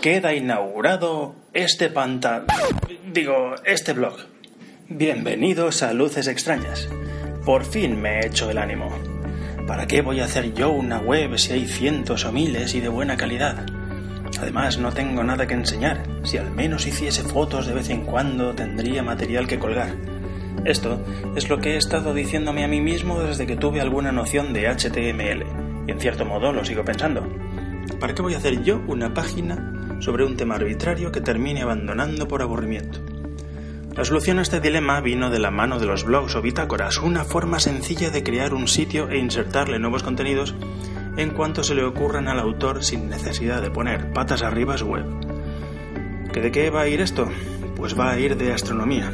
Queda inaugurado este pantalla. Digo, este blog. Bienvenidos a Luces Extrañas. Por fin me he hecho el ánimo. ¿Para qué voy a hacer yo una web si hay cientos o miles y de buena calidad? Además, no tengo nada que enseñar. Si al menos hiciese fotos de vez en cuando, tendría material que colgar. Esto es lo que he estado diciéndome a mí mismo desde que tuve alguna noción de HTML, y en cierto modo lo sigo pensando. ¿Para qué voy a hacer yo una página sobre un tema arbitrario que termine abandonando por aburrimiento? La solución a este dilema vino de la mano de los blogs o bitácoras, una forma sencilla de crear un sitio e insertarle nuevos contenidos en cuanto se le ocurran al autor sin necesidad de poner patas arriba su web. ¿Que ¿De qué va a ir esto? Pues va a ir de astronomía.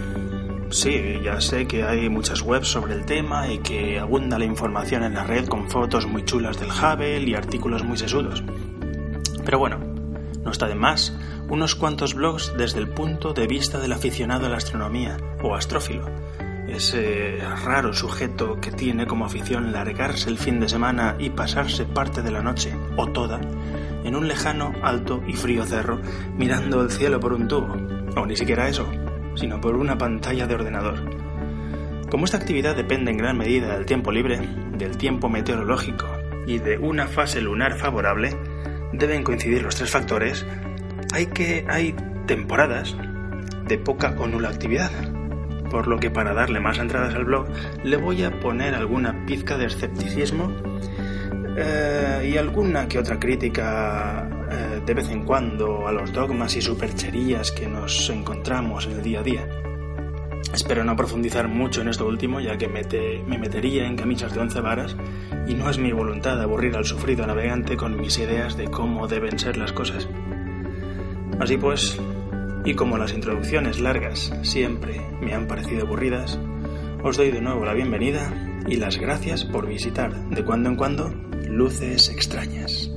Sí, ya sé que hay muchas webs sobre el tema y que abunda la información en la red con fotos muy chulas del Hubble y artículos muy sesudos. Pero bueno, no está de más. Unos cuantos blogs desde el punto de vista del aficionado a la astronomía o astrófilo, ese raro sujeto que tiene como afición largarse el fin de semana y pasarse parte de la noche, o toda, en un lejano, alto y frío cerro, mirando el cielo por un tubo, o ni siquiera eso, sino por una pantalla de ordenador. Como esta actividad depende en gran medida del tiempo libre, del tiempo meteorológico y de una fase lunar favorable, deben coincidir los tres factores, hay que hay temporadas de poca o nula actividad. Por lo que para darle más entradas al blog le voy a poner alguna pizca de escepticismo eh, y alguna que otra crítica de vez en cuando a los dogmas y supercherías que nos encontramos en el día a día. Espero no profundizar mucho en esto último, ya que me metería en camisas de once varas y no es mi voluntad aburrir al sufrido navegante con mis ideas de cómo deben ser las cosas. Así pues, y como las introducciones largas siempre me han parecido aburridas, os doy de nuevo la bienvenida y las gracias por visitar de cuando en cuando luces extrañas.